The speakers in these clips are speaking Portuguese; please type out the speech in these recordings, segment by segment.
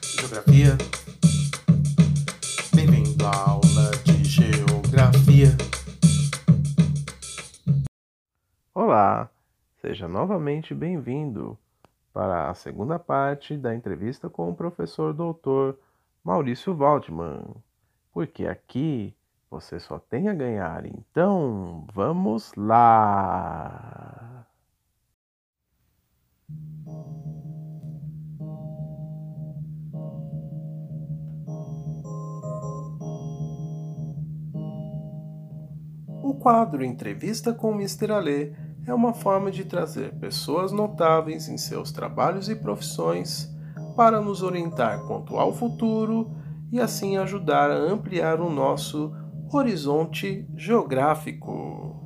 Geografia. Bem-vindo à aula de Geografia. Olá, seja novamente bem-vindo para a segunda parte da entrevista com o professor doutor Maurício Waldman, porque aqui você só tem a ganhar. Então, vamos lá! O quadro Entrevista com Mr. Alê é uma forma de trazer pessoas notáveis em seus trabalhos e profissões para nos orientar quanto ao futuro e assim ajudar a ampliar o nosso horizonte geográfico.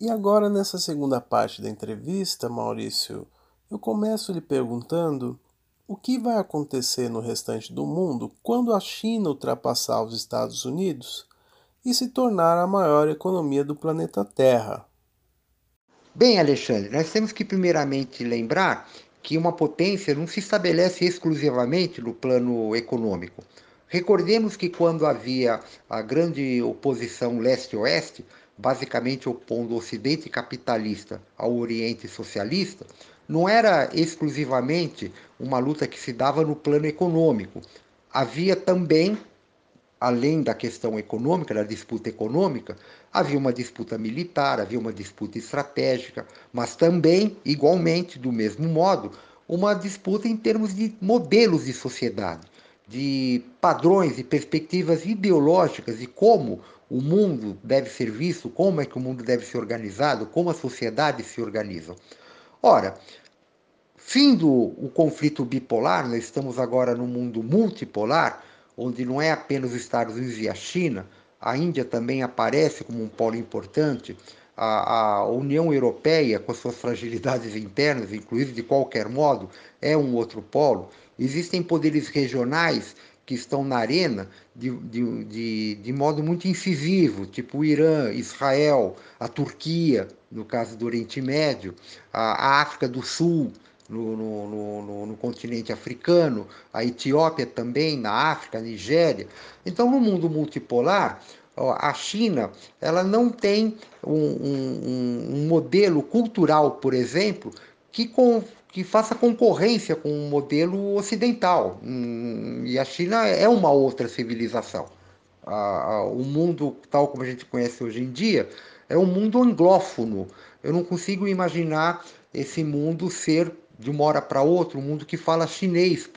E agora, nessa segunda parte da entrevista, Maurício, eu começo lhe perguntando o que vai acontecer no restante do mundo quando a China ultrapassar os Estados Unidos e se tornar a maior economia do planeta Terra. Bem, Alexandre, nós temos que primeiramente lembrar que uma potência não se estabelece exclusivamente no plano econômico. Recordemos que quando havia a grande oposição leste-oeste, basicamente opondo o Ocidente capitalista ao Oriente socialista, não era exclusivamente uma luta que se dava no plano econômico. Havia também além da questão econômica, da disputa econômica, havia uma disputa militar, havia uma disputa estratégica, mas também, igualmente, do mesmo modo, uma disputa em termos de modelos de sociedade, de padrões e perspectivas ideológicas de como o mundo deve ser visto, como é que o mundo deve ser organizado, como a sociedade se organiza. Ora, findo o conflito bipolar, nós estamos agora num mundo multipolar, onde não é apenas os Estados Unidos e a China, a Índia também aparece como um polo importante, a, a, União Europeia, com suas fragilidades internas, inclusive de qualquer modo, é um outro polo. Existem poderes regionais que estão na arena de, de, de, de modo muito incisivo, tipo o Irã, Israel, a Turquia, no caso do Oriente Médio, a, África do Sul, no, no, no, no, continente africano, a Etiópia também, na África, a Nigéria. Então, no mundo multipolar, a China ela não tem um, um, um modelo cultural, por exemplo, que, com, que faça concorrência com o modelo ocidental. Hum, e a China é uma outra civilização. o mundo, tal como a gente conhece hoje em dia, é um mundo anglófono. Eu não consigo imaginar esse mundo ser de uma hora para outra, um mundo que fala chinês,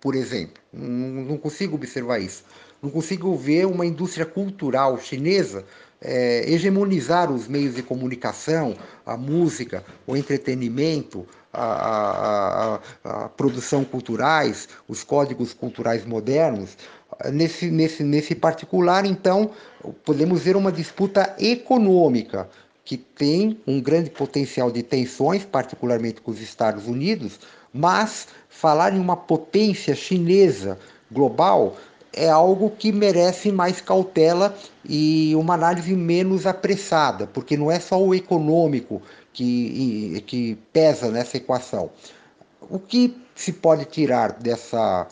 por exemplo. Não, não, consigo observar isso. Não consigo ver uma indústria cultural chinesa é, hegemonizar os meios de comunicação, a música, o entretenimento, a, a, a, produção culturais, os códigos culturais modernos. Nesse, nesse, nesse particular, então, podemos ver uma disputa econômica que tem um grande potencial de tensões, particularmente com os Estados Unidos, mas falar em uma potência chinesa global é algo que merece mais cautela e uma análise menos apressada, porque não é só o econômico que, que pesa nessa equação. O que se pode tirar dessa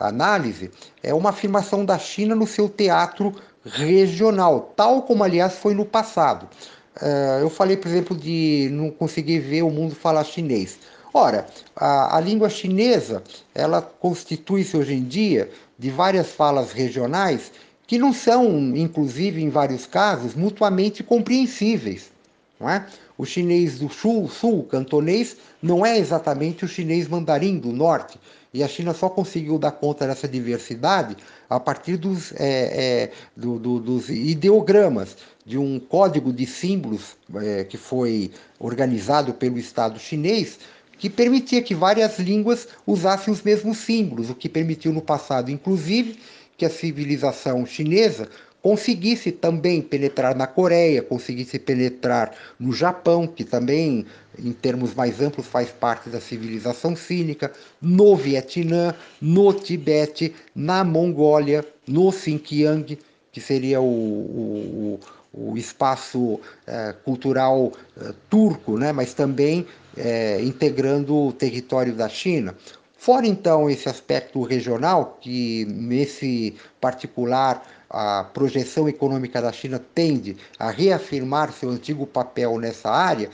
análise é uma afirmação da China no seu teatro regional, tal como, aliás, foi no passado. Uh, eu falei, por exemplo, de não conseguir ver o mundo falar chinês. Ora, a, a língua chinesa, ela constitui-se hoje em dia de várias falas regionais que não são, inclusive em vários casos, mutuamente compreensíveis. Não é? O chinês do sul, sul, cantonês, não é exatamente o chinês mandarim do norte. E a China só conseguiu dar conta dessa diversidade a partir dos, é, é, do, do, dos ideogramas, de um código de símbolos é, que foi organizado pelo Estado chinês, que permitia que várias línguas usassem os mesmos símbolos, o que permitiu no passado, inclusive, que a civilização chinesa conseguisse também penetrar na Coreia, conseguisse penetrar no Japão, que também, em termos mais amplos, faz parte da civilização cínica, no Vietnã, no Tibete, na Mongólia, no Xinjiang, que seria o, o, o espaço é, cultural é, turco, né, mas também é, integrando o território da China. Fora então esse aspecto regional, que nesse particular a projeção econômica da China tende a reafirmar seu antigo papel nessa área,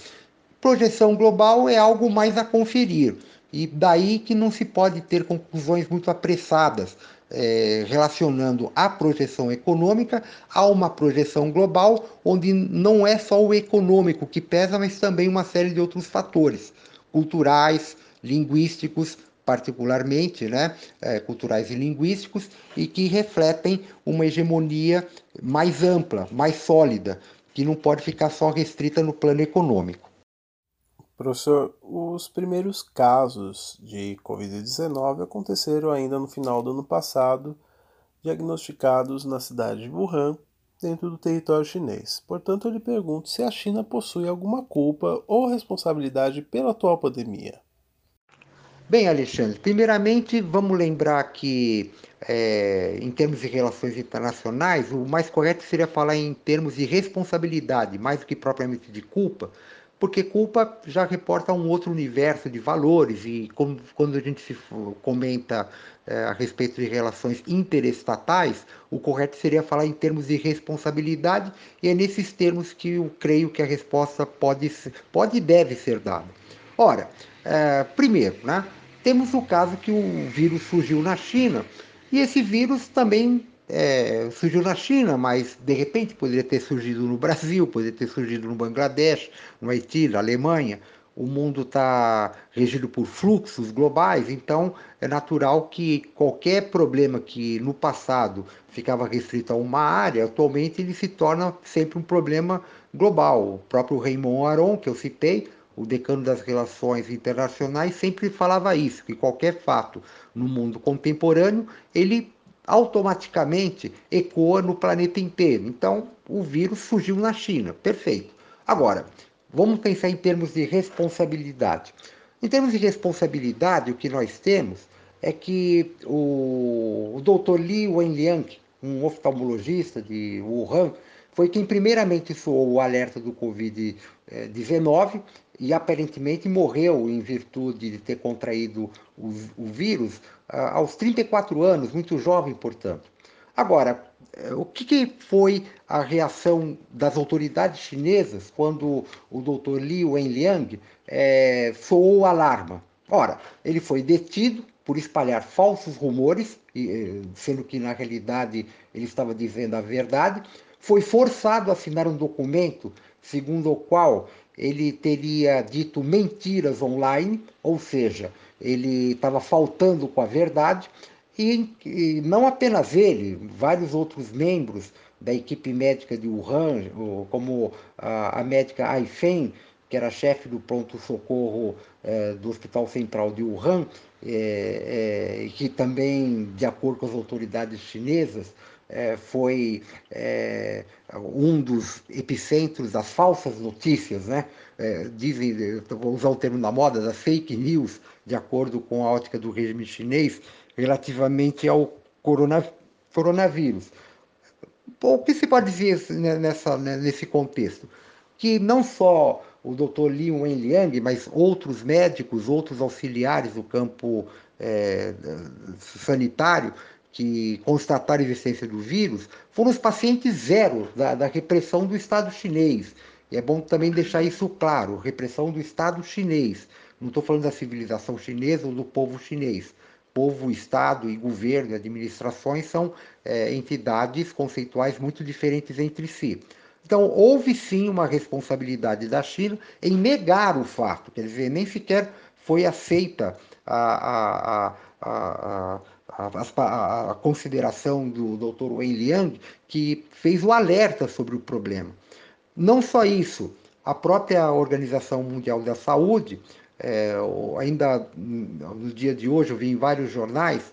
projeção global é algo mais a conferir. E daí que não se pode ter conclusões muito apressadas, é, relacionando a projeção econômica a uma projeção global, onde não é só o econômico que pesa, mas também uma série de outros fatores culturais, linguísticos, particularmente, né, é, culturais e linguísticos, e que refletem uma hegemonia mais ampla, mais sólida, que não pode ficar só restrita no plano econômico. Professor, os primeiros casos de Covid-19 aconteceram ainda no final do ano passado, diagnosticados na cidade de Wuhan, dentro do território chinês. Portanto, eu lhe pergunto se a China possui alguma culpa ou responsabilidade pela atual pandemia. Bem, Alexandre, primeiramente vamos lembrar que, é, em termos de relações internacionais, o mais correto seria falar em termos de responsabilidade, mais do que propriamente de culpa, porque culpa já reporta um outro universo de valores e quando a gente se comenta é, a respeito de relações interestatais, o correto seria falar em termos de responsabilidade e é nesses termos que eu creio que a resposta pode, pode e deve ser dada. Ora, é, primeiro, né, temos o caso que o vírus surgiu na China e esse vírus também é, surgiu na China, mas de repente poderia ter surgido no Brasil, poderia ter surgido no Bangladesh, no Haiti, na Alemanha. O mundo está regido por fluxos globais, então é natural que qualquer problema que no passado ficava restrito a uma área, atualmente ele se torna sempre um problema global. O próprio Raymond Aron, que eu citei, o decano das relações internacionais, sempre falava isso, que qualquer fato no mundo contemporâneo, ele automaticamente ecoa no planeta inteiro. Então, o vírus surgiu na China, perfeito. Agora, vamos pensar em termos de responsabilidade. Em termos de responsabilidade, o que nós temos é que o, o Dr. Li Wenliang, um oftalmologista de Wuhan, foi quem primeiramente soou o alerta do Covid-19 e aparentemente morreu em virtude de ter contraído o, o vírus aos 34 anos, muito jovem, portanto. Agora, eh, o que, foi a reação das autoridades chinesas quando o Dr. Li Wenliang é, soou o alarma? Ora, ele foi detido por espalhar falsos rumores, sendo que na realidade ele estava dizendo a verdade, foi forçado a assinar um documento segundo o qual ele teria dito mentiras online, ou seja, ele estava faltando com a verdade, e, e, não apenas ele, vários outros membros da equipe médica de Wuhan, como a, a médica Ai Feng, que era chefe do pronto-socorro é, do Hospital Central de Wuhan, é, é, que também, de acordo com as autoridades chinesas, é, foi é, um dos epicentros das falsas notícias, né? É, dizem, vou usar o termo da moda, das fake news, de acordo com a ótica do regime chinês, relativamente ao coronavírus. O que se pode dizer nessa, né, nesse contexto? Que não só o Dr. Li Wenliang, mas outros médicos, outros auxiliares do campo é, sanitário, que constataram a existência do vírus foram os pacientes zero da, da, repressão do Estado chinês. E é bom também deixar isso claro: repressão do Estado chinês. Não estou falando da civilização chinesa ou do povo chinês. Povo, Estado e governo administrações são é, entidades conceituais muito diferentes entre si. Então, houve sim uma responsabilidade da China em negar o fato, quer dizer, nem sequer foi aceita a, a, a, a a, a, consideração do Dr. Wen Liang, que fez o alerta sobre o problema. Não só isso, a própria Organização Mundial da Saúde, é, ainda no dia de hoje, eu vi em vários jornais,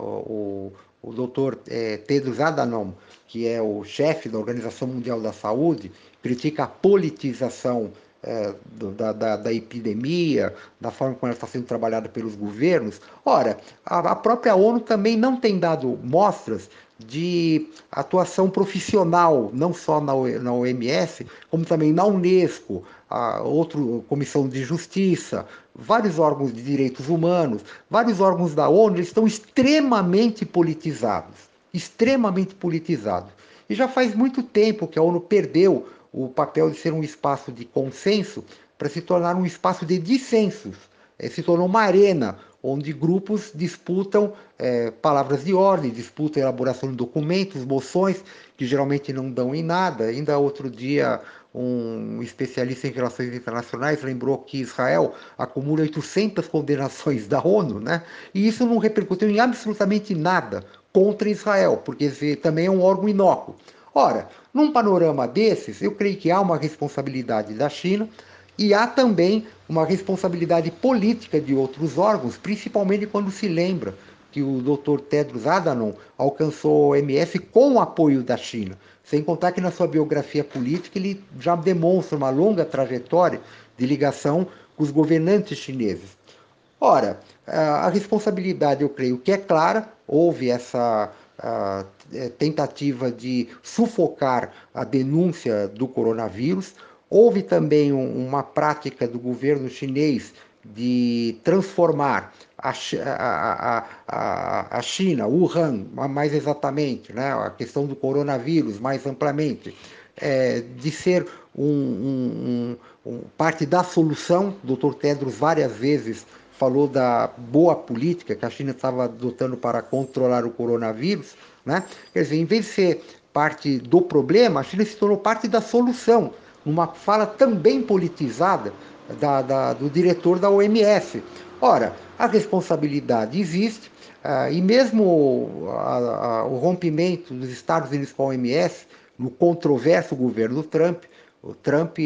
o, o Dr. É, Tedros Adhanom, que é o chefe da Organização Mundial da Saúde, critica a politização é, da, da, da, epidemia, da forma como ela está sendo trabalhada pelos governos. Ora, a, a própria ONU também não tem dado mostras de atuação profissional, não só na, na OMS, como também na Unesco, a outra Comissão de Justiça, vários órgãos de direitos humanos, vários órgãos da ONU estão extremamente politizados, extremamente politizados. E já faz muito tempo que a ONU perdeu o papel de ser um espaço de consenso para se tornar um espaço de dissensos. É, se tornou uma arena onde grupos disputam é, palavras de ordem, disputam elaboração de documentos, moções, que geralmente não dão em nada. Ainda outro dia, um especialista em relações internacionais lembrou que Israel acumula 800 condenações da ONU, né? e isso não repercutiu em absolutamente nada contra Israel, porque também é um órgão inócuo. Ora, num panorama desses, eu creio que há uma responsabilidade da China e há também uma responsabilidade política de outros órgãos, principalmente quando se lembra que o Dr. Tedros Adhanom alcançou o MS com o apoio da China. Sem contar que na sua biografia política ele já demonstra uma longa trajetória de ligação com os governantes chineses. Ora, a responsabilidade, eu creio que é clara, houve essa é, tentativa de sufocar a denúncia do coronavírus. Houve também uma prática do governo chinês de transformar a, a, a, a China, Wuhan, mais exatamente, né, a questão do coronavírus mais amplamente, é, de ser um, um, um, parte da solução. O Dr. Tedros várias vezes falou da boa política que a China estava adotando para controlar o coronavírus, né? Quer dizer, em vez de ser parte do problema, a China se tornou parte da solução, numa fala também politizada da, da, do diretor da OMS. Ora, a responsabilidade existe, uh, e mesmo a, a, o rompimento dos Estados Unidos com a OMS, no controverso governo Trump, o Trump,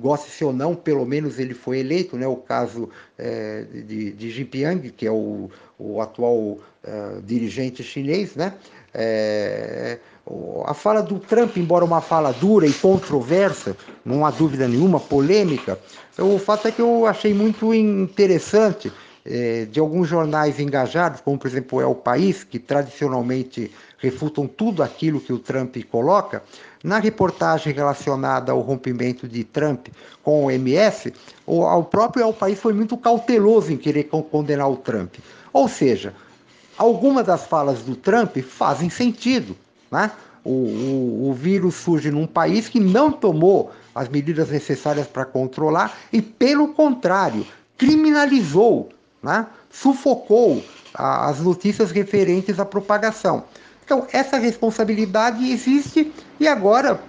goste-se ou não, pelo menos ele foi eleito, né? o caso é, de, de Jinping, que é o, o atual é, dirigente chinês, né? É, a fala do Trump, embora uma fala dura e controversa, não há dúvida nenhuma, polêmica, o fato é que eu achei muito interessante é, de alguns jornais engajados, como por exemplo é o País, que tradicionalmente refutam tudo aquilo que o Trump coloca, na reportagem relacionada ao rompimento de Trump com o MS, o, o próprio País foi muito cauteloso em querer condenar o Trump. Ou seja, algumas das falas do Trump fazem sentido. Né? O, o, o vírus surge num país que não tomou as medidas necessárias para controlar e, pelo contrário, criminalizou, né? sufocou a, as notícias referentes à propagação. Então, essa responsabilidade existe e agora,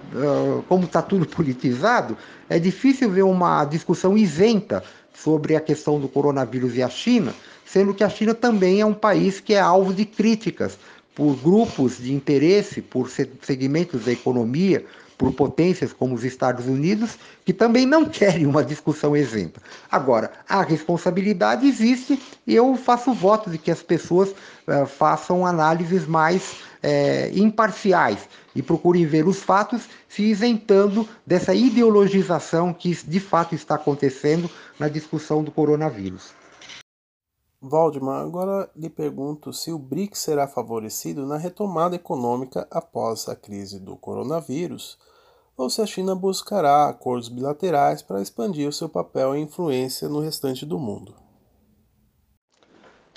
como está tudo politizado, é difícil ver uma discussão isenta sobre a questão do coronavírus e a China, sendo que a China também é um país que é alvo de críticas por grupos de interesse, por segmentos da economia, por potências como os Estados Unidos, que também não querem uma discussão isenta. Agora, a responsabilidade existe e eu faço voto de que as pessoas uh, façam análises mais uh, imparciais e procurem ver os fatos se isentando dessa ideologização que de fato está acontecendo na discussão do coronavírus. Valdemar, agora lhe pergunto se o BRICS será favorecido na retomada econômica após a crise do coronavírus ou se a China buscará acordos bilaterais para expandir o seu papel e influência no restante do mundo.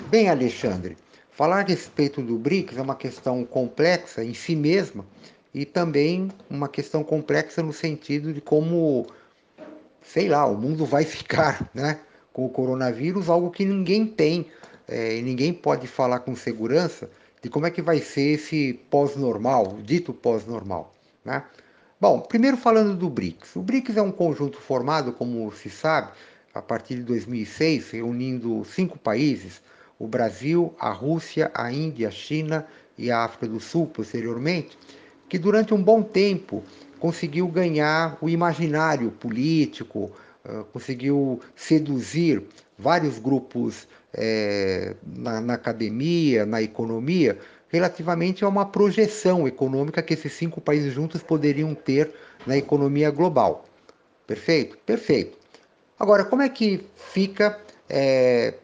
Bem, Alexandre, falar a respeito do BRICS é uma questão complexa em si mesma e também uma questão complexa no sentido de como, sei lá, o mundo vai ficar né, com o coronavírus, algo que ninguém tem é, e ninguém pode falar com segurança de como é que vai ser esse pós-normal, dito pós-normal. Né? Bom, primeiro falando do BRICS. O BRICS é um conjunto formado, como se sabe, a partir de 2006, reunindo cinco países: o Brasil, a Rússia, a Índia, a China e a África do Sul, posteriormente, que durante um bom tempo conseguiu ganhar o imaginário político, conseguiu seduzir vários grupos é, na, na academia, na economia, relativamente a uma projeção econômica que esses cinco países juntos poderiam ter na economia global. Perfeito? Perfeito. Agora, como é que fica é,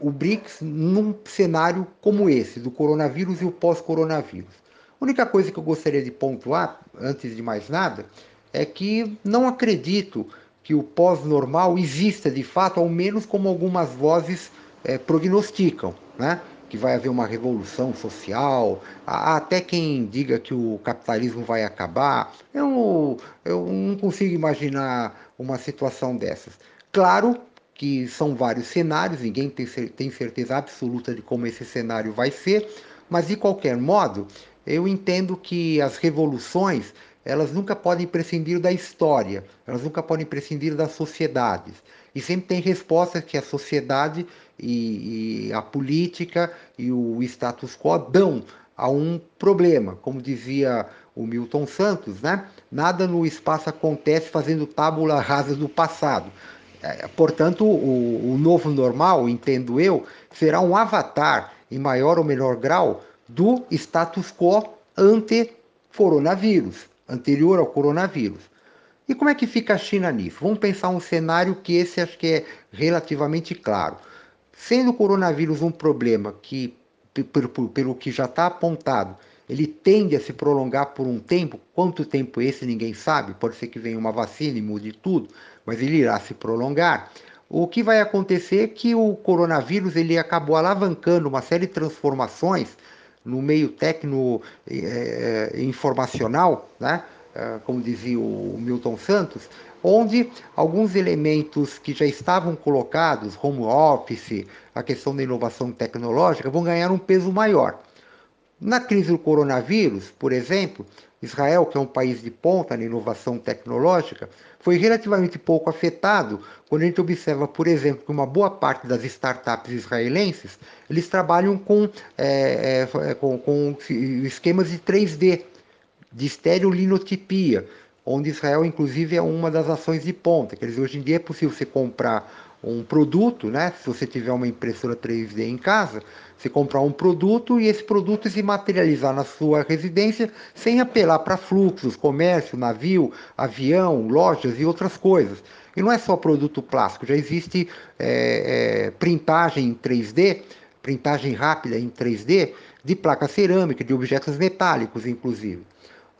o BRICS num cenário como esse, do coronavírus e o pós-coronavírus? A única coisa que eu gostaria de pontuar, antes de mais nada, é que não acredito que o pós-normal exista de fato, ao menos como algumas vozes é, prognosticam, né? que vai haver uma revolução social, até quem diga que o capitalismo vai acabar. Eu, eu não consigo imaginar uma situação dessas. Claro que são vários cenários, ninguém tem certeza absoluta de como esse cenário vai ser, mas de qualquer modo, eu entendo que as revoluções elas nunca podem prescindir da história, elas nunca podem prescindir das sociedades. E sempre tem respostas que a sociedade e, e a política e o status quo dão a um problema. Como dizia o Milton Santos, né? nada no espaço acontece fazendo tábula rasa do passado. É, portanto, o, o novo normal, entendo eu, será um avatar, em maior ou menor grau, do status quo ante coronavírus, anterior ao coronavírus. E como é que fica a China nisso? Vamos pensar um cenário que esse acho que é relativamente claro. Sendo o coronavírus um problema que, pelo que já está apontado, ele tende a se prolongar por um tempo, quanto tempo esse ninguém sabe, pode ser que venha uma vacina e mude tudo, mas ele irá se prolongar. O que vai acontecer é que o coronavírus ele acabou alavancando uma série de transformações no meio técnico é, informacional, né? É, como dizia o Milton Santos, onde alguns elementos que já estavam colocados, home office, a questão da inovação tecnológica, vão ganhar um peso maior. Na crise do coronavírus, por exemplo, Israel, que é um país de ponta na inovação tecnológica, foi relativamente pouco afetado quando a gente observa, por exemplo, que uma boa parte das startups israelenses eles trabalham com, é, é, com, com esquemas de 3D, de estereolinotipia, onde Israel, inclusive, é uma das ações de ponta. Quer dizer, hoje em dia é possível você comprar um produto, né? Se você tiver uma impressora 3D em casa, você comprar um produto e esse produto se materializar na sua residência sem apelar para fluxos, comércio, navio, avião, lojas e outras coisas. E não é só produto plástico, já existe é, é, printagem em 3D, printagem rápida em 3D de placa cerâmica, de objetos metálicos, inclusive.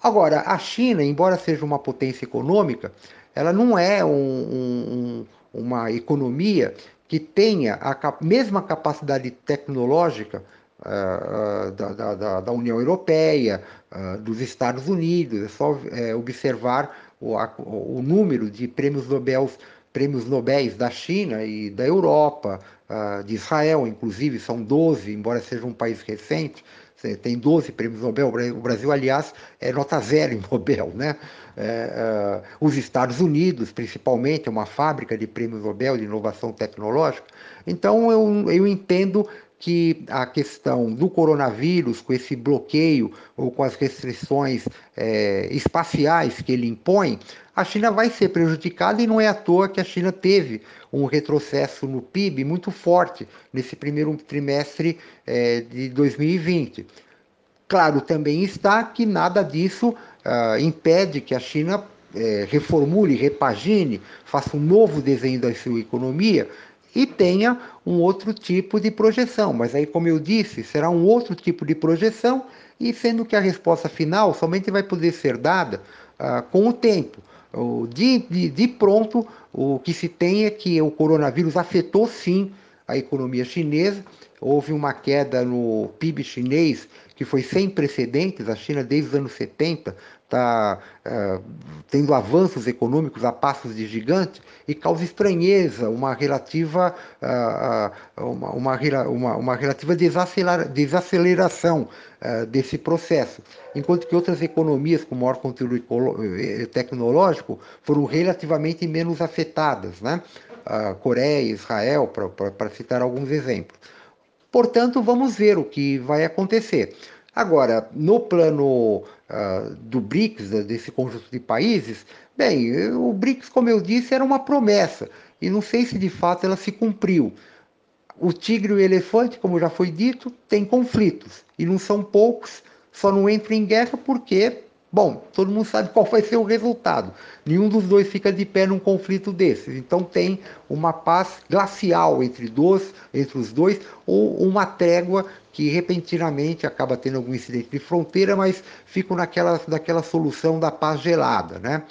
Agora, a China, embora seja uma potência econômica, ela não é um, um, uma economia que tenha a mesma capacidade tecnológica uh, da, da, da, União Europeia, uh, dos Estados Unidos. É só observar o, a, o, número de prêmios Nobel, prêmios Nobéis da China e da Europa, de Israel, inclusive, são 12, embora seja um país recente tem 12 prêmios Nobel. O Brasil, aliás, é nota zero em Nobel. Né? É, é, os Estados Unidos, principalmente, é uma fábrica de prêmios Nobel de inovação tecnológica. Então, eu, eu entendo que a questão do coronavírus, com esse bloqueio ou com as restrições é, espaciais que ele impõe, a China vai ser prejudicada e não é à toa que a China teve um retrocesso no PIB muito forte nesse primeiro trimestre é, de 2020. Claro, também está que nada disso ah, impede que a China é, reformule, repagine, faça um novo desenho da sua economia e tenha um outro tipo de projeção. Mas aí, como eu disse, será um outro tipo de projeção e sendo que a resposta final somente vai poder ser dada ah, com o tempo. De, de, de pronto, o que se tem é que o coronavírus afetou sim a economia chinesa. Houve uma queda no PIB chinês que foi sem precedentes. A China, desde os anos 70, está é, tendo avanços econômicos a passos de gigante e causa estranheza, uma relativa, uh, uma, uma, uma, uma, relativa desacelera, desaceleração uh, desse processo. Enquanto que outras economias com maior conteúdo eh, tecnológico foram relativamente menos afetadas, né? Coreia, Israel, para citar alguns exemplos. Portanto, vamos ver o que vai acontecer. Agora, no plano uh, do BRICS, desse conjunto de países, bem, o BRICS, como eu disse, era uma promessa e não sei se de fato ela se cumpriu. O tigre e o elefante, como já foi dito, têm conflitos e não são poucos, só não entram em guerra porque Bom, todo mundo sabe qual vai ser o resultado. Nenhum dos dois fica de pé num conflito desses. Então tem uma paz glacial entre, dois, entre os dois, ou uma trégua que repentinamente acaba tendo algum incidente de fronteira, mas fica naquela, naquela solução da paz gelada. Né?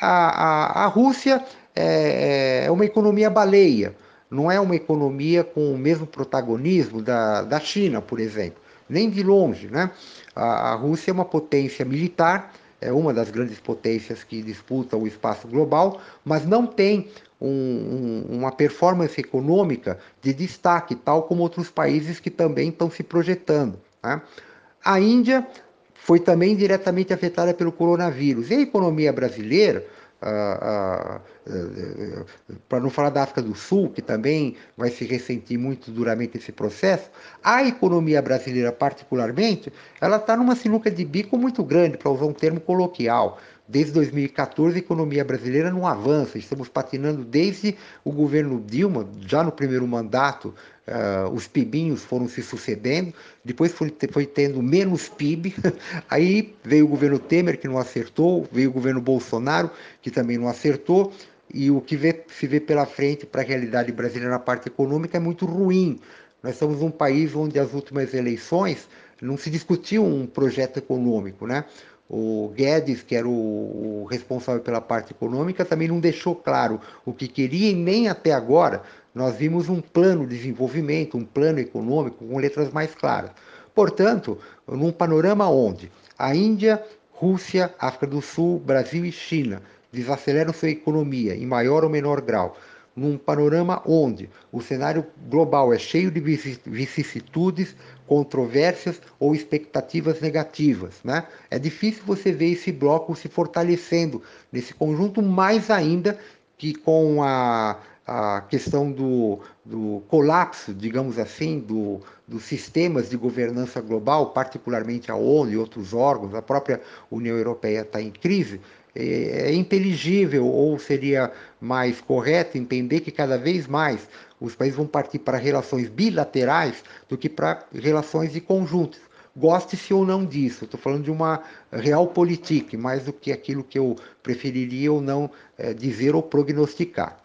A, a, a Rússia é, é uma economia baleia, não é uma economia com o mesmo protagonismo da, da China, por exemplo nem de longe. Né? A, a Rússia é uma potência militar, é uma das grandes potências que disputam o espaço global, mas não tem um, um, uma performance econômica de destaque, tal como outros países que também estão se projetando. Né? A Índia foi também diretamente afetada pelo coronavírus. E a economia brasileira, para não falar da África do Sul, que também vai se ressentir muito duramente esse processo, a economia brasileira, particularmente, ela está numa sinuca de bico muito grande, para usar um termo coloquial. Desde 2014, a economia brasileira não avança, estamos patinando desde o governo Dilma, já no primeiro mandato, uh, os PIBinhos foram se sucedendo, depois foi, foi tendo menos PIB, aí veio o governo Temer, que não acertou, veio o governo Bolsonaro, que também não acertou, e o que vê, se vê pela frente para a realidade brasileira na parte econômica é muito ruim. Nós somos um país onde as últimas eleições não se discutiu um projeto econômico, né? O Guedes, que era o, responsável pela parte econômica, também não deixou claro o que queria e nem até agora nós vimos um plano de desenvolvimento, um plano econômico com letras mais claras. Portanto, num panorama onde a Índia, Rússia, África do Sul, Brasil e China desaceleram sua economia em maior ou menor grau, num panorama onde o cenário global é cheio de vicissitudes, controvérsias ou expectativas negativas. Né? É difícil você ver esse bloco se fortalecendo nesse conjunto, mais ainda que com a, a questão do, do colapso, digamos assim, do, dos sistemas de governança global, particularmente a ONU e outros órgãos, a própria União Europeia está em crise, é, é inteligível ou seria mais correto entender que cada vez mais os países vão partir para relações bilaterais do que para relações de conjuntos. Goste-se ou não disso, estou falando de uma realpolitik, mais do que aquilo que eu preferiria ou não é, dizer ou prognosticar.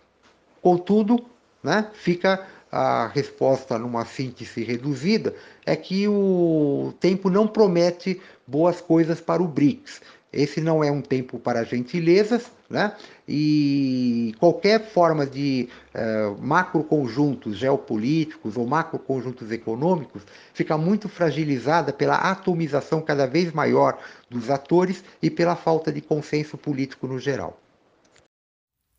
Contudo, né, fica a resposta numa síntese reduzida, é que o tempo não promete boas coisas para o BRICS. Esse não é um tempo para gentilezas, né? E qualquer forma de uh, macroconjuntos geopolíticos ou macroconjuntos econômicos fica muito fragilizada pela atomização cada vez maior dos atores e pela falta de consenso político no geral.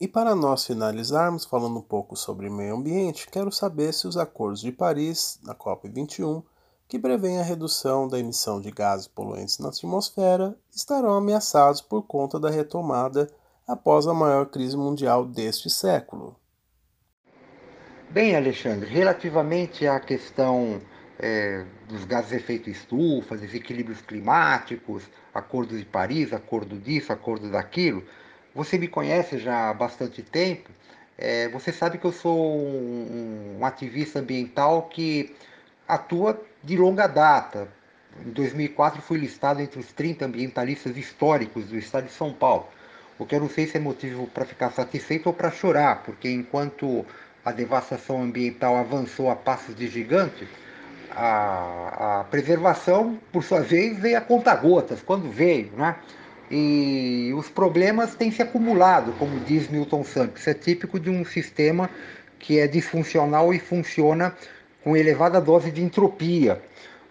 E para nós finalizarmos falando um pouco sobre meio ambiente, quero saber se os acordos de Paris, na COP21, que prevêem a redução da emissão de gases poluentes na atmosfera, estarão ameaçados por conta da retomada após a maior crise mundial deste século. Bem, Alexandre, relativamente à questão é, dos gases de efeito estufa, desequilíbrios climáticos, acordo de Paris, acordo disso, acordo daquilo, você me conhece já há bastante tempo, é, você sabe que eu sou um, um ativista ambiental que atua de longa data. Em 2004 fui listado entre os 30 ambientalistas históricos do estado de São Paulo. O que eu não sei se é motivo para ficar satisfeito ou para chorar, porque enquanto a devastação ambiental avançou a passos de gigante, a, a preservação, por sua vez, veio a conta-gotas, quando veio, né? E os problemas têm se acumulado, como diz Milton Santos. Isso é típico de um sistema que é disfuncional e funciona com elevada dose de entropia.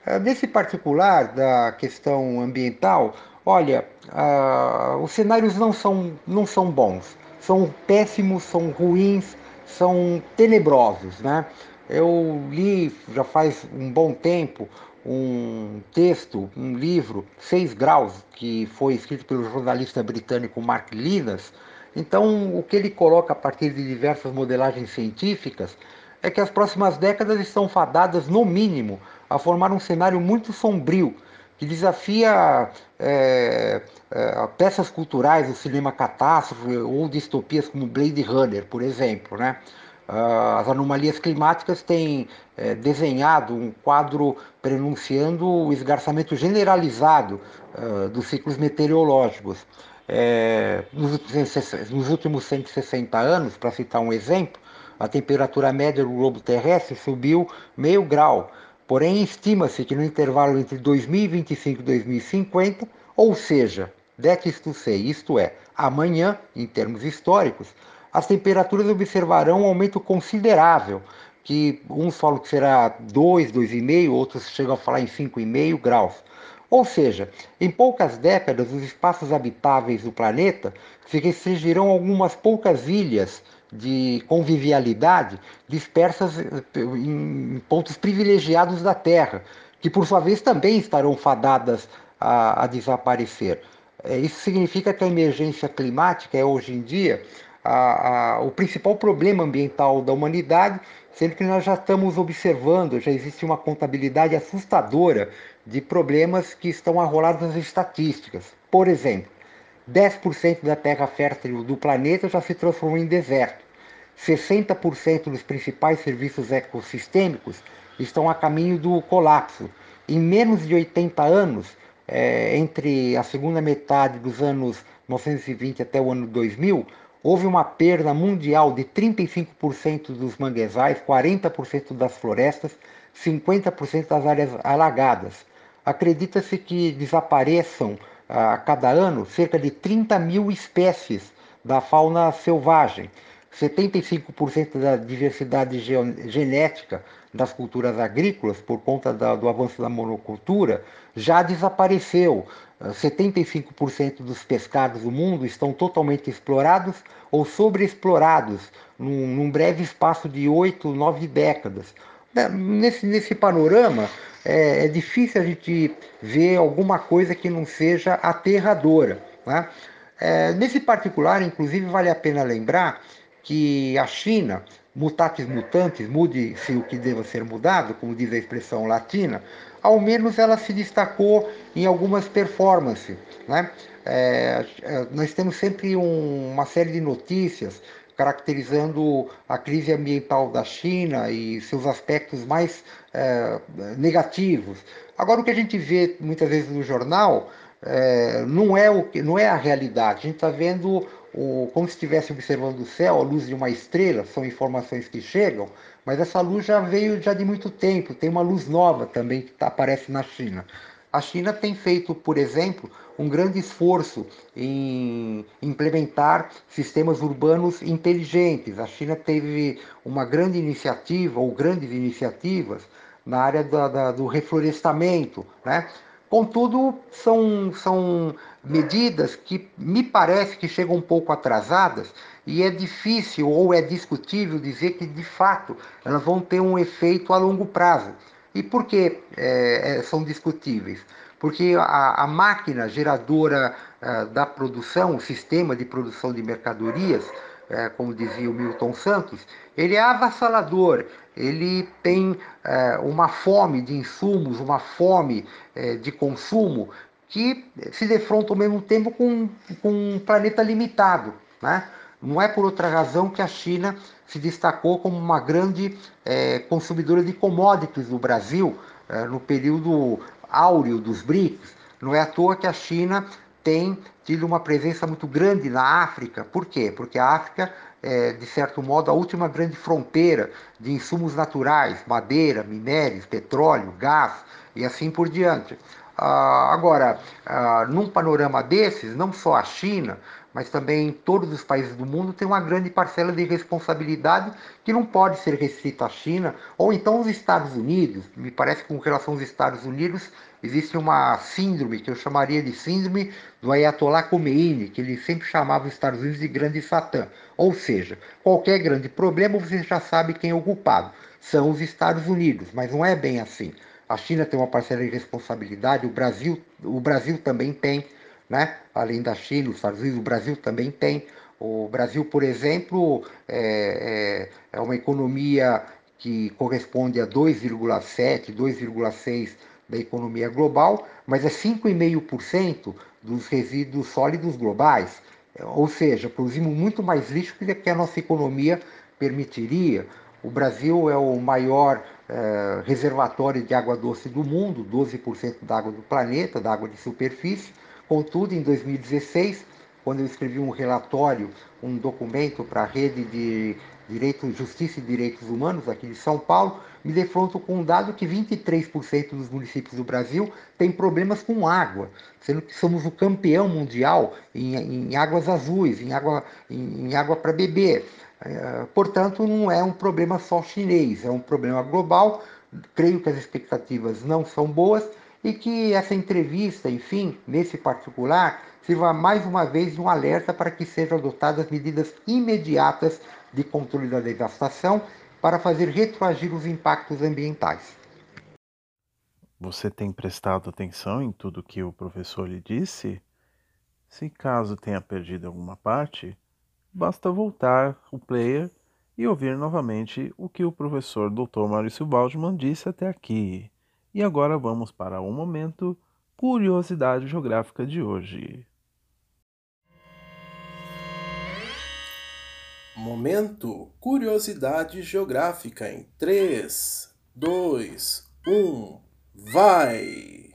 Ah, nesse particular da questão ambiental, olha, uh, os cenários não são, não são bons, são péssimos, são ruins, são tenebrosos. Né? Eu li já faz um bom tempo um texto, um livro, Seis Graus, que foi escrito pelo jornalista britânico Mark Linas. Então, o que ele coloca a partir de diversas modelagens científicas é que as próximas décadas estão fadadas, no mínimo, a formar um cenário muito sombrio, que desafia é, é, peças culturais, o cinema catástrofe ou distopias como Blade Runner, por exemplo. Né? as anomalias climáticas têm é, desenhado um quadro prenunciando o esgarçamento generalizado uh, dos ciclos meteorológicos. É, nos, últimos 160 anos, para citar um exemplo, a temperatura média do globo terrestre subiu meio grau. Porém, estima-se que no intervalo entre 2025 e 2050, ou seja, that to isto é, amanhã, em termos históricos, as temperaturas observarão um aumento considerável, que uns falam que será 2, 2,5, outros chegam a falar em 5,5 graus. Ou seja, em poucas décadas, os espaços habitáveis do planeta se restringirão a algumas poucas ilhas de convivialidade dispersas eh, em pontos privilegiados da Terra, que por sua vez também estarão fadadas a, a desaparecer. É, isso significa que a emergência climática é hoje em dia a, a, o principal problema ambiental da humanidade, sendo que nós já estamos observando, já existe uma contabilidade assustadora de problemas que estão arrolados nas estatísticas. Por exemplo, 10% da terra fértil do planeta já se transformou em deserto. 60% dos principais serviços ecossistêmicos estão a caminho do colapso. Em menos de 80 anos, é, entre a segunda metade dos anos 1920 até o ano 2000, houve uma perda mundial de 35% dos manguezais, 40% das florestas, 50% das áreas alagadas. Acredita-se que desapareçam a cada ano cerca de 30 mil espécies da fauna selvagem. 75% da diversidade genética das culturas agrícolas, por conta da, do avanço da monocultura, já desapareceu. 75% dos pescados do mundo estão totalmente explorados ou sobreexplorados num, num breve espaço de 8, 9 décadas. Né, nesse, nesse panorama, é, é, difícil a gente ver alguma coisa que não seja aterradora. Né? É, nesse particular, inclusive, vale a pena lembrar que a China, mutatis mutantes, mude-se o que deva ser mudado, como diz a expressão latina, ao menos ela se destacou em algumas performances. Né? É, é, nós temos sempre um, uma série de notícias caracterizando a crise ambiental da China e seus aspectos mais é, negativos. Agora, o que a gente vê muitas vezes no jornal é, não, é o, não é a realidade. A gente está vendo o, como se estivesse observando o céu, a luz de uma estrela, são informações que chegam, mas essa luz já veio já de muito tempo, tem uma luz nova também que tá, aparece na China. A China tem feito, por exemplo, um grande esforço em implementar sistemas urbanos inteligentes. A China teve uma grande iniciativa, ou grandes iniciativas, na área da, da, do reflorestamento. Né? Contudo, são, são medidas que me parece que chegam um pouco atrasadas e é difícil ou é discutível dizer que de fato elas vão ter um efeito a longo prazo. E por que é, é são discutíveis? Porque a, a máquina geradora uh, da produção, o sistema de produção de mercadorias, uh, como dizia o Milton Santos, ele é avassalador, ele tem uh, uma fome de insumos, uma fome de consumo que se defronta ao mesmo tempo com, com um planeta limitado. Né? Não é por outra razão que a China se destacou como uma grande é, consumidora de commodities no Brasil é, no período áureo dos BRICS. Não é à toa que a China tem tido uma presença muito grande na África. Por quê? Porque a África é, de certo modo, a última grande fronteira de insumos naturais, madeira, minérios, petróleo, gás e assim por diante. Ah, agora, ah, num panorama desses, não só a China, mas também todos os países do mundo têm uma grande parcela de responsabilidade que não pode ser restrita à China, ou então os Estados Unidos. Me parece que com relação aos Estados Unidos existe uma síndrome que eu chamaria de síndrome do Ayatollah Khomeini, que ele sempre chamava os Estados Unidos de grande satã. Ou seja, qualquer grande problema você já sabe quem é o culpado. São os Estados Unidos, mas não é bem assim. A China tem uma parcela de responsabilidade, o Brasil, o Brasil também tem, né? além da China, os Estados Unidos, o Brasil também tem. O Brasil, por exemplo, é, é, é uma economia que corresponde a 2,7, 2,6 da economia global, mas é 5,5% dos resíduos sólidos globais. Ou seja, produzimos muito mais lixo que a nossa economia permitiria. O Brasil é o maior eh, reservatório de água doce do mundo, 12% da água do planeta, da água de superfície. Contudo, em 2016, quando eu escrevi um relatório, um documento para a rede de Direito, Justiça e Direitos Humanos aqui de São Paulo, me defronto com um dado que 23% dos municípios do Brasil têm problemas com água, sendo que somos o campeão mundial em, em águas azuis, em água, em, em água para beber. É, portanto, não é um problema só chinês, é um problema global. Creio que as expectativas não são boas e que essa entrevista, enfim, nesse particular, sirva mais uma vez um alerta para que sejam adotadas medidas imediatas de controle da devastação para fazer retroagir os impactos ambientais. Você tem prestado atenção em tudo que o professor lhe disse? Se caso tenha perdido alguma parte, basta voltar o player e ouvir novamente o que o professor Dr. Maurício Waldman disse até aqui. E agora vamos para o momento Curiosidade Geográfica de hoje. Momento Curiosidade Geográfica em 3, 2, 1, vai!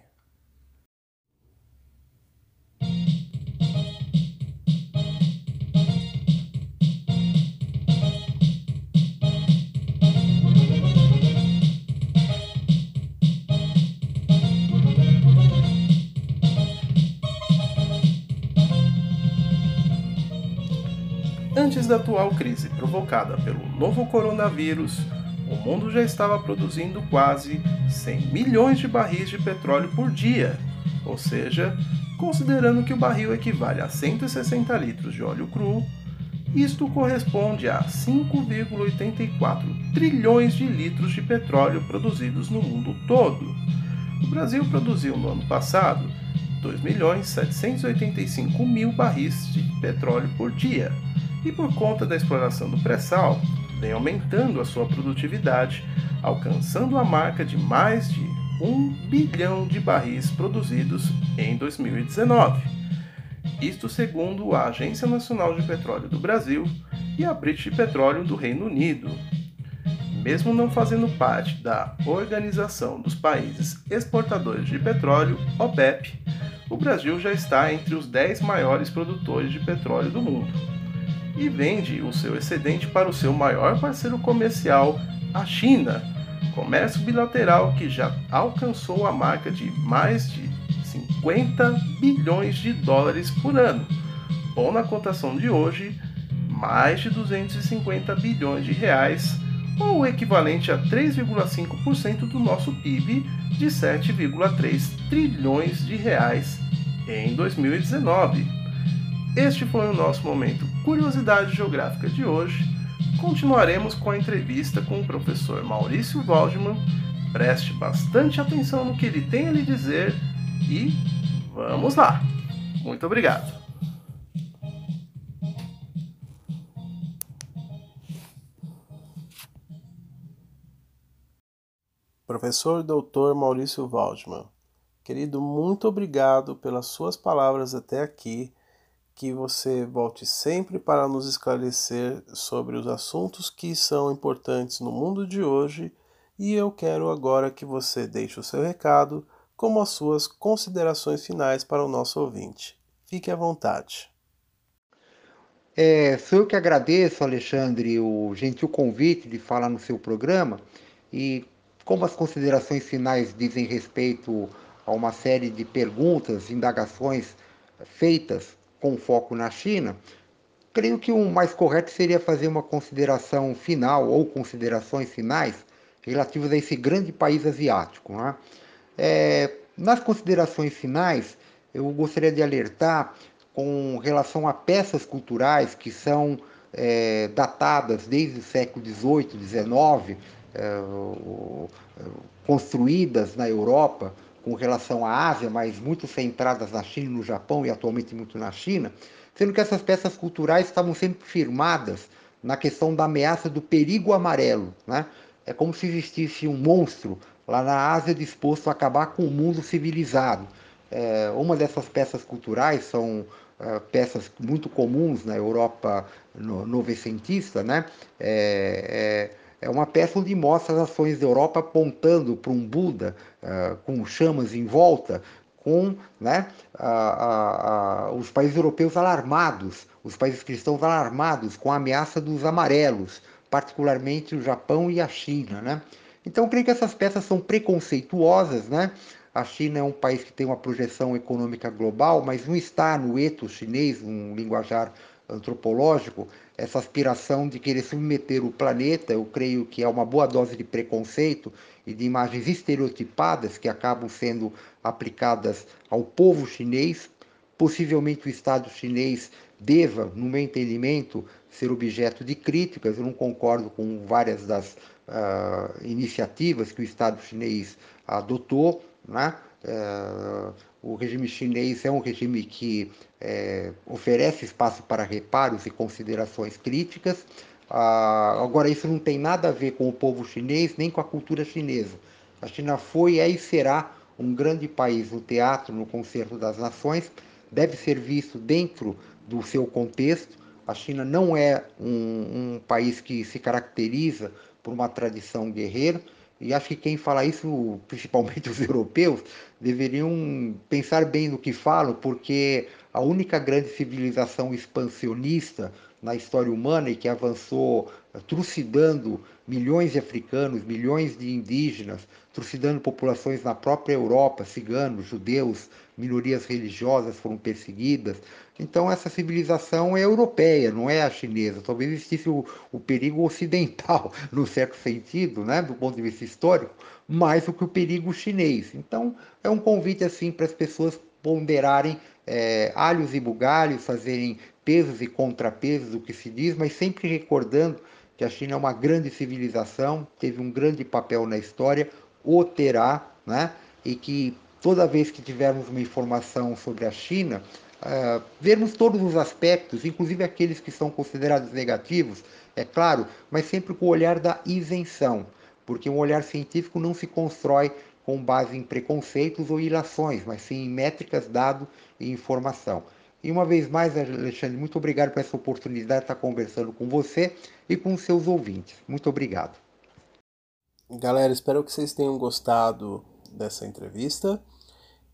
Antes da atual crise provocada pelo novo coronavírus, o mundo já estava produzindo quase 100 milhões de barris de petróleo por dia, ou seja, considerando que o barril equivale a 160 litros de óleo cru, isto corresponde a 5,84 trilhões de litros de petróleo produzidos no mundo todo. O Brasil produziu no ano passado 2.785 mil barris de petróleo por dia, e por conta da exploração do pré-sal, vem aumentando a sua produtividade, alcançando a marca de mais de 1 bilhão de barris produzidos em 2019. Isto segundo a Agência Nacional de Petróleo do Brasil e a British Petroleum do Reino Unido. Mesmo não fazendo parte da Organização dos Países Exportadores de Petróleo, OPEP, o Brasil já está entre os 10 maiores produtores de petróleo do mundo e vende o seu excedente para o seu maior parceiro comercial, a China. Comércio bilateral que já alcançou a marca de mais de 50 bilhões de dólares por ano, ou na cotação de hoje, mais de 250 bilhões de reais, ou o equivalente a 3,5% do nosso PIB de 7,3 trilhões de reais em 2019. Este foi o nosso momento Curiosidade Geográfica de hoje. Continuaremos com a entrevista com o professor Maurício Waldman. Preste bastante atenção no que ele tem a lhe dizer e vamos lá! Muito obrigado! Professor Dr. Maurício Waldman, querido, muito obrigado pelas suas palavras até aqui que você volte sempre para nos esclarecer sobre os assuntos que são importantes no mundo de hoje e eu quero agora que você deixe o seu recado como as suas considerações finais para o nosso ouvinte. Fique à vontade. É, sou eu que agradeço, Alexandre, o gentil convite de falar no seu programa e como as considerações finais dizem respeito a uma série de perguntas, indagações feitas com foco na China, creio que o mais correto seria fazer uma consideração final ou considerações finais relativas a esse grande país asiático. Né? É, nas considerações finais, eu gostaria de alertar com relação a peças culturais que são é, datadas desde o século XVIII, XIX, é, construídas na Europa com relação à Ásia, mas muito centradas na China e no Japão e atualmente muito na China, sendo que essas peças culturais estavam sempre firmadas na questão da ameaça do perigo amarelo. Né? É como se existisse um monstro lá na Ásia disposto a acabar com o mundo civilizado. É, uma dessas peças culturais são uh, peças muito comuns na Europa no, novecentista, né? É, é, uma peça onde mostra as ações da Europa apontando para um Buda uh, com chamas em volta, com né, a, a, a, os países europeus alarmados, os países cristãos alarmados com a ameaça dos amarelos, particularmente o Japão e a China. Né? Então, creio que essas peças são preconceituosas. Né? A China é um país que tem uma projeção econômica global, mas não está no eto chinês, um linguajar antropológico, essa aspiração de querer submeter o planeta, eu creio que é uma boa dose de preconceito e de imagens estereotipadas que acabam sendo aplicadas ao povo chinês. Possivelmente o Estado chinês deva, no meu entendimento, ser objeto de críticas. Eu não concordo com várias das uh, iniciativas que o Estado chinês adotou. Né? Uh, o regime chinês é um regime que é, oferece espaço para reparos e considerações críticas. Ah, agora, isso não tem nada a ver com o povo chinês nem com a cultura chinesa. A China foi, é e será um grande país no teatro, no concerto das nações, deve ser visto dentro do seu contexto. A China não é um, um país que se caracteriza por uma tradição guerreira, e acho que quem fala isso, principalmente os europeus, deveriam pensar bem no que falam, porque a única grande civilização expansionista na história humana e que avançou eh, trucidando milhões de africanos, milhões de indígenas, trucidando populações na própria Europa, ciganos, judeus, minorias religiosas foram perseguidas. Então essa civilização é europeia, não é a chinesa. Talvez existisse o, o perigo ocidental, no certo sentido, né, do ponto de vista histórico, mais do que o perigo chinês. Então é um convite assim para as pessoas ponderarem é, alhos e bugalhos, fazerem pesos e contrapesos do que se diz, mas sempre recordando que a China é uma grande civilização, teve um grande papel na história, o terá, né? e que toda vez que tivermos uma informação sobre a China, uh, vermos todos os aspectos, inclusive aqueles que são considerados negativos, é claro, mas sempre com o olhar da isenção, porque um olhar científico não se constrói com base em preconceitos ou ilações, mas sim em métricas, dado e informação. E uma vez mais, Alexandre, muito obrigado por essa oportunidade de estar conversando com você e com seus ouvintes. Muito obrigado. Galera, espero que vocês tenham gostado dessa entrevista,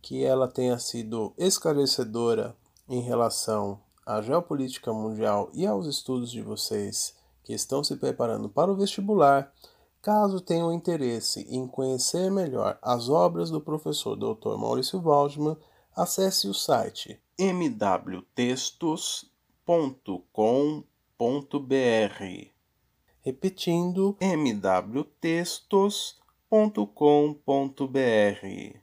que ela tenha sido esclarecedora em relação à geopolítica mundial e aos estudos de vocês que estão se preparando para o vestibular. Caso tenham interesse em conhecer melhor as obras do professor Dr. Maurício Waldman, acesse o site mwtextos.com.br. Repetindo, mwtextos.com.br.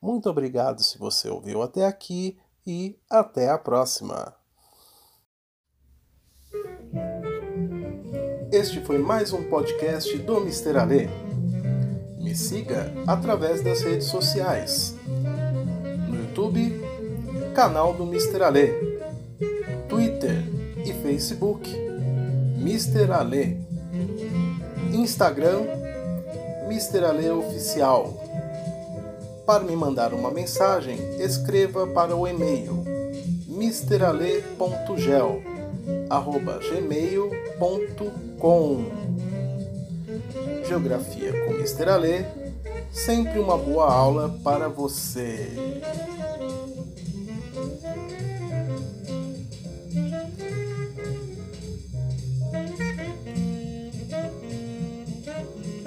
Muito obrigado se você ouviu até aqui e até a próxima. Este foi mais um podcast do Mister Alê. Me siga através das redes sociais. No YouTube, canal do Mr. Ale, Twitter e Facebook, Mr. Ale, Instagram, Mr. Ale Oficial. Para me mandar uma mensagem, escreva para o e-mail mrale.gel@gmail.com. Geografia com Mr. Ale, sempre uma boa aula para você.